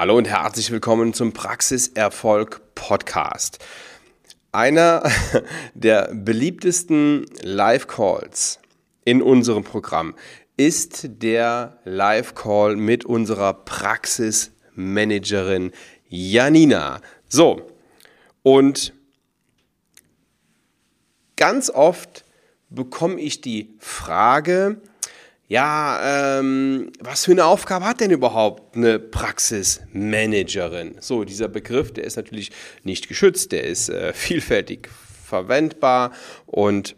Hallo und herzlich willkommen zum Praxiserfolg Podcast. Einer der beliebtesten Live-Calls in unserem Programm ist der Live-Call mit unserer Praxismanagerin Janina. So, und ganz oft bekomme ich die Frage, ja, ähm, was für eine Aufgabe hat denn überhaupt eine Praxismanagerin? So, dieser Begriff, der ist natürlich nicht geschützt, der ist äh, vielfältig verwendbar und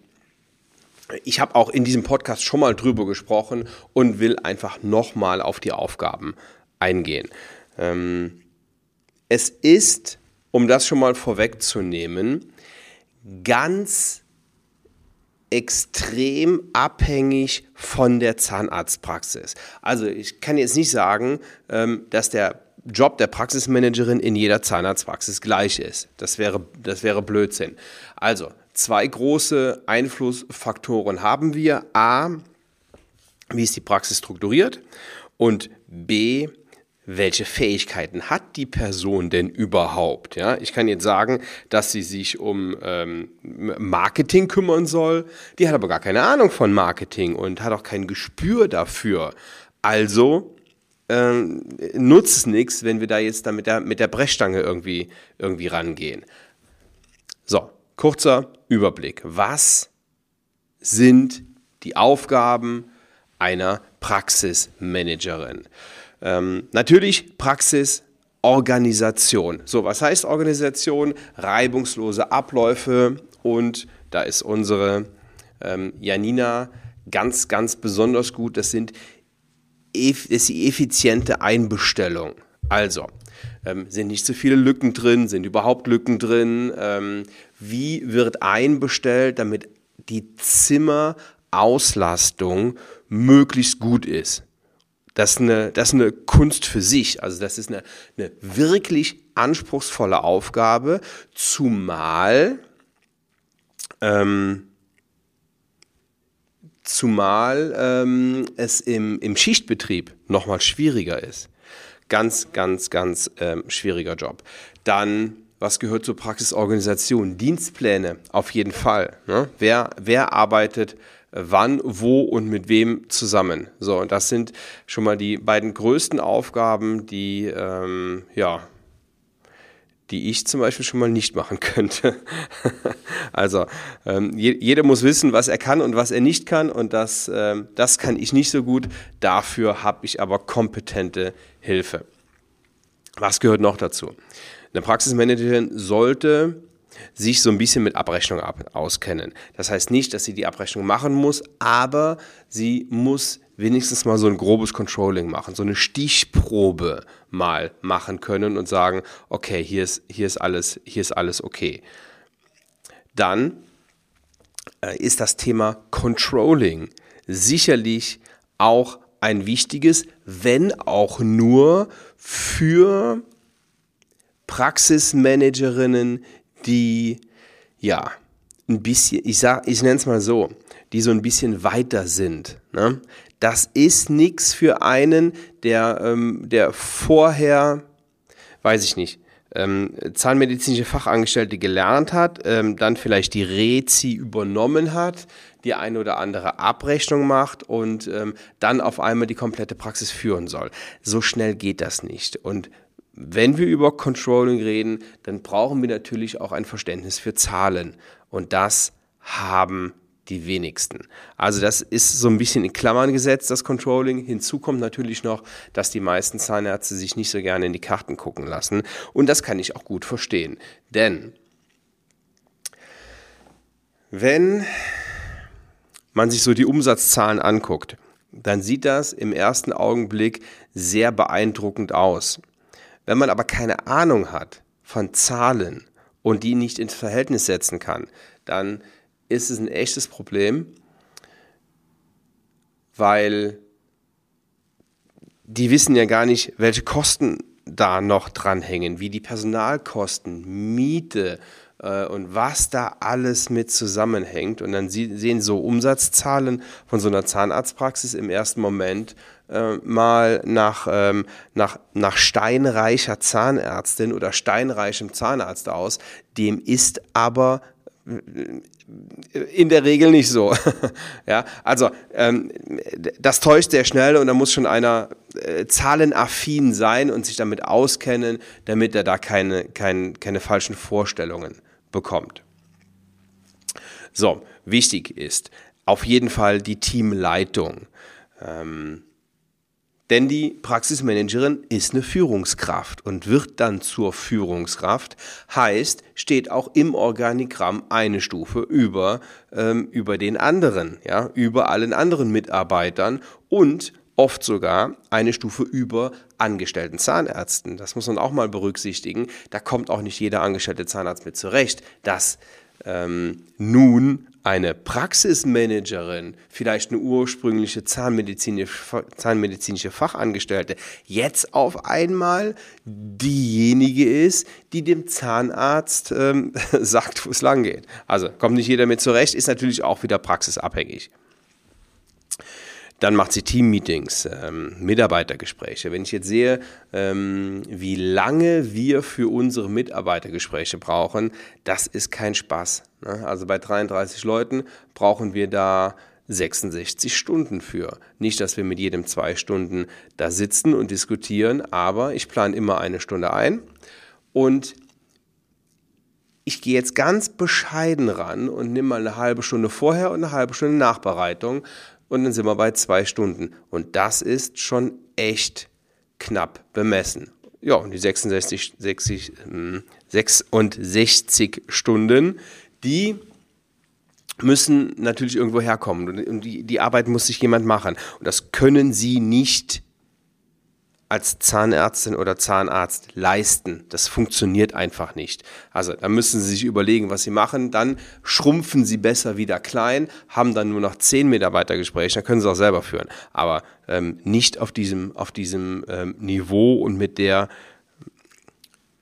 ich habe auch in diesem Podcast schon mal drüber gesprochen und will einfach nochmal auf die Aufgaben eingehen. Ähm, es ist, um das schon mal vorwegzunehmen, ganz extrem abhängig von der Zahnarztpraxis. Also ich kann jetzt nicht sagen, ähm, dass der Job der Praxismanagerin in jeder Zahnarztpraxis gleich ist. Das wäre, das wäre Blödsinn. Also zwei große Einflussfaktoren haben wir. A, wie ist die Praxis strukturiert? Und B, welche Fähigkeiten hat die Person denn überhaupt? Ja, ich kann jetzt sagen, dass sie sich um ähm, Marketing kümmern soll. Die hat aber gar keine Ahnung von Marketing und hat auch kein Gespür dafür. Also ähm, nutzt es nichts, wenn wir da jetzt da mit der, mit der Brechstange irgendwie, irgendwie rangehen. So, kurzer Überblick. Was sind die Aufgaben einer Praxismanagerin? Ähm, natürlich Praxis, Organisation. So, was heißt Organisation? Reibungslose Abläufe und da ist unsere ähm, Janina ganz, ganz besonders gut. Das sind das ist die effiziente Einbestellung. Also, ähm, sind nicht so viele Lücken drin, sind überhaupt Lücken drin? Ähm, wie wird einbestellt, damit die Zimmerauslastung möglichst gut ist? Das ist, eine, das ist eine Kunst für sich. Also das ist eine, eine wirklich anspruchsvolle Aufgabe, zumal, ähm, zumal ähm, es im, im Schichtbetrieb nochmal schwieriger ist. Ganz, ganz, ganz ähm, schwieriger Job. Dann, was gehört zur Praxisorganisation? Dienstpläne, auf jeden Fall. Ne? Wer, wer arbeitet wann, wo und mit wem zusammen. So, und das sind schon mal die beiden größten Aufgaben, die, ähm, ja, die ich zum Beispiel schon mal nicht machen könnte. also ähm, je, jeder muss wissen, was er kann und was er nicht kann und das, ähm, das kann ich nicht so gut. Dafür habe ich aber kompetente Hilfe. Was gehört noch dazu? Eine Praxismanagerin sollte sich so ein bisschen mit Abrechnung auskennen. Das heißt nicht, dass sie die Abrechnung machen muss, aber sie muss wenigstens mal so ein grobes Controlling machen, so eine Stichprobe mal machen können und sagen, okay, hier ist, hier ist, alles, hier ist alles okay. Dann äh, ist das Thema Controlling sicherlich auch ein wichtiges, wenn auch nur für Praxismanagerinnen, die ja ein bisschen, ich sag, ich nenne es mal so, die so ein bisschen weiter sind. Ne? Das ist nichts für einen, der, ähm, der vorher, weiß ich nicht, ähm, zahnmedizinische Fachangestellte gelernt hat, ähm, dann vielleicht die Rezi übernommen hat, die eine oder andere Abrechnung macht und ähm, dann auf einmal die komplette Praxis führen soll. So schnell geht das nicht. Und wenn wir über Controlling reden, dann brauchen wir natürlich auch ein Verständnis für Zahlen. Und das haben die wenigsten. Also das ist so ein bisschen in Klammern gesetzt, das Controlling. Hinzu kommt natürlich noch, dass die meisten Zahnärzte sich nicht so gerne in die Karten gucken lassen. Und das kann ich auch gut verstehen. Denn wenn man sich so die Umsatzzahlen anguckt, dann sieht das im ersten Augenblick sehr beeindruckend aus. Wenn man aber keine Ahnung hat von Zahlen und die nicht ins Verhältnis setzen kann, dann ist es ein echtes Problem, weil die wissen ja gar nicht, welche Kosten da noch dranhängen, wie die Personalkosten, Miete äh, und was da alles mit zusammenhängt. Und dann sehen so Umsatzzahlen von so einer Zahnarztpraxis im ersten Moment äh, mal nach, ähm, nach, nach steinreicher Zahnärztin oder steinreichem Zahnarzt aus. Dem ist aber in der Regel nicht so. ja, also ähm, das täuscht sehr schnell und da muss schon einer äh, zahlenaffin sein und sich damit auskennen, damit er da keine, keine, keine falschen Vorstellungen bekommt. So, wichtig ist auf jeden Fall die Teamleitung. Ähm, denn die Praxismanagerin ist eine Führungskraft und wird dann zur Führungskraft. Heißt, steht auch im Organigramm eine Stufe über, ähm, über den anderen, ja, über allen anderen Mitarbeitern und oft sogar eine Stufe über angestellten Zahnärzten. Das muss man auch mal berücksichtigen. Da kommt auch nicht jeder angestellte Zahnarzt mit zurecht, dass ähm, nun eine Praxismanagerin, vielleicht eine ursprüngliche zahnmedizinische, zahnmedizinische Fachangestellte, jetzt auf einmal diejenige ist, die dem Zahnarzt ähm, sagt, wo es lang geht. Also kommt nicht jeder mit zurecht, ist natürlich auch wieder praxisabhängig. Dann macht sie Teammeetings, ähm, Mitarbeitergespräche. Wenn ich jetzt sehe, ähm, wie lange wir für unsere Mitarbeitergespräche brauchen, das ist kein Spaß. Ne? Also bei 33 Leuten brauchen wir da 66 Stunden für. Nicht, dass wir mit jedem zwei Stunden da sitzen und diskutieren, aber ich plane immer eine Stunde ein und ich gehe jetzt ganz bescheiden ran und nehme mal eine halbe Stunde vorher und eine halbe Stunde Nachbereitung, und dann sind wir bei zwei Stunden. Und das ist schon echt knapp bemessen. Ja, und die 66, 60, 66 Stunden, die müssen natürlich irgendwo herkommen. Und die, die Arbeit muss sich jemand machen. Und das können Sie nicht als Zahnärztin oder Zahnarzt leisten. Das funktioniert einfach nicht. Also da müssen Sie sich überlegen, was Sie machen. Dann schrumpfen Sie besser wieder klein, haben dann nur noch zehn Mitarbeitergespräche, dann können Sie auch selber führen. Aber ähm, nicht auf diesem, auf diesem ähm, Niveau und mit der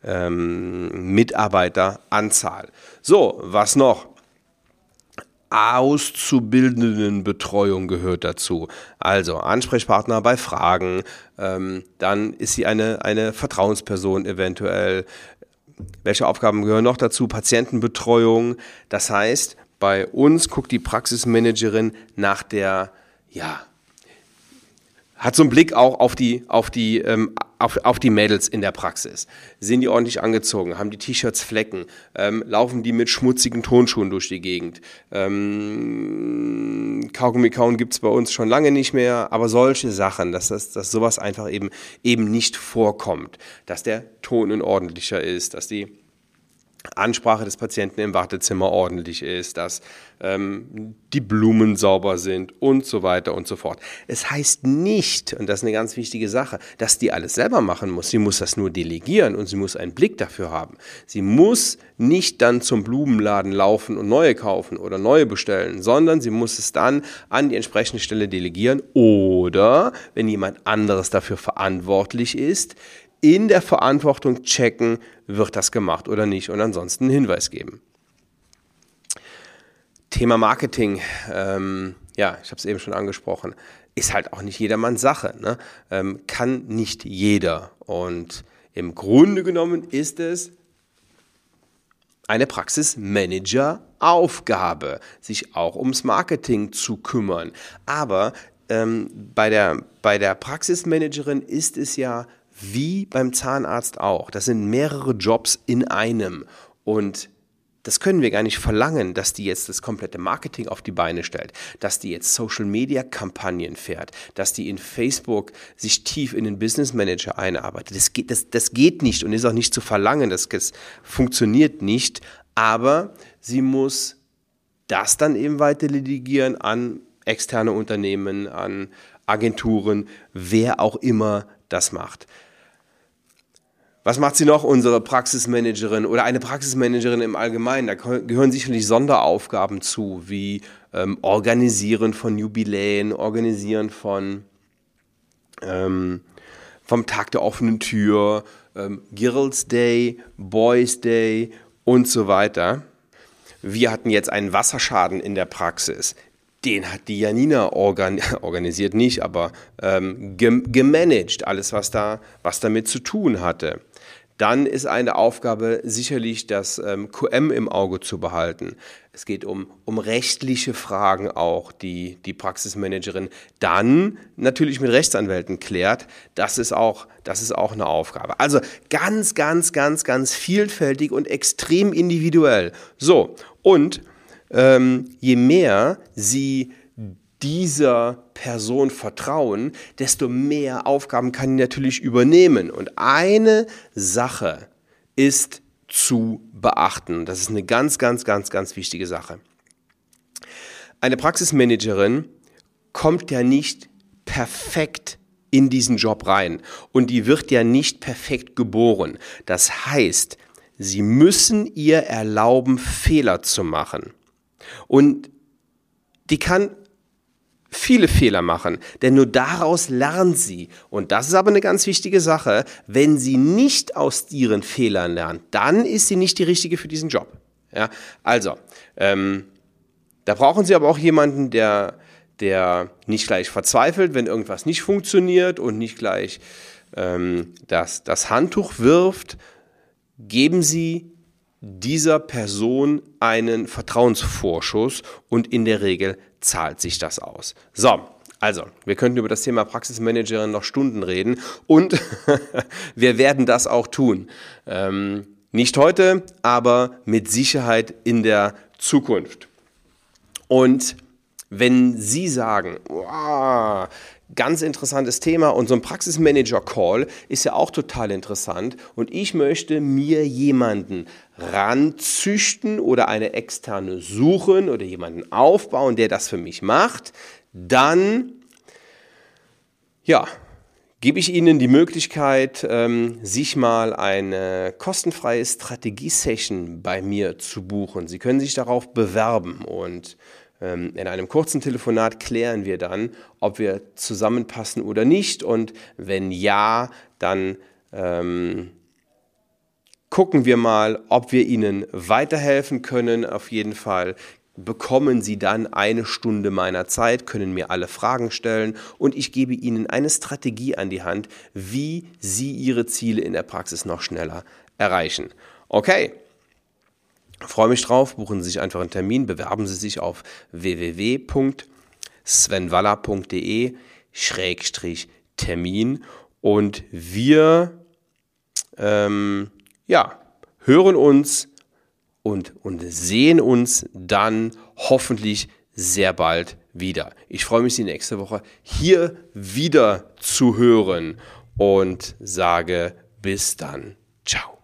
ähm, Mitarbeiteranzahl. So, was noch? Auszubildendenbetreuung gehört dazu. Also Ansprechpartner bei Fragen, ähm, dann ist sie eine, eine Vertrauensperson eventuell. Welche Aufgaben gehören noch dazu? Patientenbetreuung. Das heißt, bei uns guckt die Praxismanagerin nach der, ja, hat so einen Blick auch auf die, auf die, ähm, auf, auf die Mädels in der Praxis. Sind die ordentlich angezogen? Haben die T-Shirts Flecken? Ähm, laufen die mit schmutzigen Tonschuhen durch die Gegend? Ähm, Kaugummi kauen gibt's bei uns schon lange nicht mehr, aber solche Sachen, dass, das, dass sowas einfach eben, eben nicht vorkommt. Dass der Ton ordentlicher ist, dass die Ansprache des Patienten im Wartezimmer ordentlich ist, dass ähm, die Blumen sauber sind und so weiter und so fort. Es heißt nicht, und das ist eine ganz wichtige Sache, dass die alles selber machen muss. Sie muss das nur delegieren und sie muss einen Blick dafür haben. Sie muss nicht dann zum Blumenladen laufen und neue kaufen oder neue bestellen, sondern sie muss es dann an die entsprechende Stelle delegieren oder, wenn jemand anderes dafür verantwortlich ist, in der Verantwortung checken, wird das gemacht oder nicht und ansonsten einen Hinweis geben. Thema Marketing, ähm, ja, ich habe es eben schon angesprochen, ist halt auch nicht jedermanns Sache, ne? ähm, kann nicht jeder. Und im Grunde genommen ist es eine Praxismanager-Aufgabe, sich auch ums Marketing zu kümmern. Aber ähm, bei, der, bei der Praxismanagerin ist es ja wie beim Zahnarzt auch. Das sind mehrere Jobs in einem. Und das können wir gar nicht verlangen, dass die jetzt das komplette Marketing auf die Beine stellt, dass die jetzt Social Media Kampagnen fährt, dass die in Facebook sich tief in den Business Manager einarbeitet. Das geht, das, das geht nicht und ist auch nicht zu verlangen. Das, das funktioniert nicht. Aber sie muss das dann eben weiter delegieren an externe Unternehmen, an Agenturen, wer auch immer das macht. Was macht sie noch, unsere Praxismanagerin oder eine Praxismanagerin im Allgemeinen? Da gehören sicherlich Sonderaufgaben zu, wie ähm, Organisieren von Jubiläen, Organisieren von ähm, vom Tag der offenen Tür, ähm, Girls Day, Boys Day und so weiter. Wir hatten jetzt einen Wasserschaden in der Praxis. Den hat die Janina organ organisiert nicht, aber ähm, gemanagt, alles was da, was damit zu tun hatte. Dann ist eine Aufgabe sicherlich das ähm, QM im Auge zu behalten. Es geht um, um rechtliche Fragen auch, die die Praxismanagerin dann natürlich mit Rechtsanwälten klärt. Das ist auch, das ist auch eine Aufgabe. Also ganz, ganz, ganz, ganz vielfältig und extrem individuell. So, und ähm, je mehr sie dieser Person vertrauen, desto mehr Aufgaben kann die natürlich übernehmen. Und eine Sache ist zu beachten. Das ist eine ganz, ganz, ganz, ganz wichtige Sache. Eine Praxismanagerin kommt ja nicht perfekt in diesen Job rein und die wird ja nicht perfekt geboren. Das heißt, sie müssen ihr erlauben, Fehler zu machen. Und die kann viele Fehler machen, denn nur daraus lernt sie. Und das ist aber eine ganz wichtige Sache. Wenn sie nicht aus ihren Fehlern lernt, dann ist sie nicht die richtige für diesen Job. Ja, also, ähm, da brauchen Sie aber auch jemanden, der, der nicht gleich verzweifelt, wenn irgendwas nicht funktioniert und nicht gleich ähm, das, das Handtuch wirft. Geben Sie dieser Person einen Vertrauensvorschuss und in der Regel zahlt sich das aus. So, also, wir könnten über das Thema Praxismanagerin noch Stunden reden und wir werden das auch tun. Ähm, nicht heute, aber mit Sicherheit in der Zukunft. Und wenn Sie sagen, wow, ganz interessantes Thema. Und so ein Praxismanager-Call ist ja auch total interessant. Und ich möchte mir jemanden ranzüchten oder eine externe suchen oder jemanden aufbauen, der das für mich macht, dann ja, gebe ich Ihnen die Möglichkeit, ähm, sich mal eine kostenfreie Strategie-Session bei mir zu buchen. Sie können sich darauf bewerben. Und in einem kurzen Telefonat klären wir dann, ob wir zusammenpassen oder nicht. Und wenn ja, dann ähm, gucken wir mal, ob wir Ihnen weiterhelfen können. Auf jeden Fall bekommen Sie dann eine Stunde meiner Zeit, können mir alle Fragen stellen und ich gebe Ihnen eine Strategie an die Hand, wie Sie Ihre Ziele in der Praxis noch schneller erreichen. Okay. Freue mich drauf, buchen Sie sich einfach einen Termin, bewerben Sie sich auf www.svenwaller.de Termin und wir ähm, ja, hören uns und, und sehen uns dann hoffentlich sehr bald wieder. Ich freue mich, Sie nächste Woche hier wieder zu hören und sage bis dann. Ciao.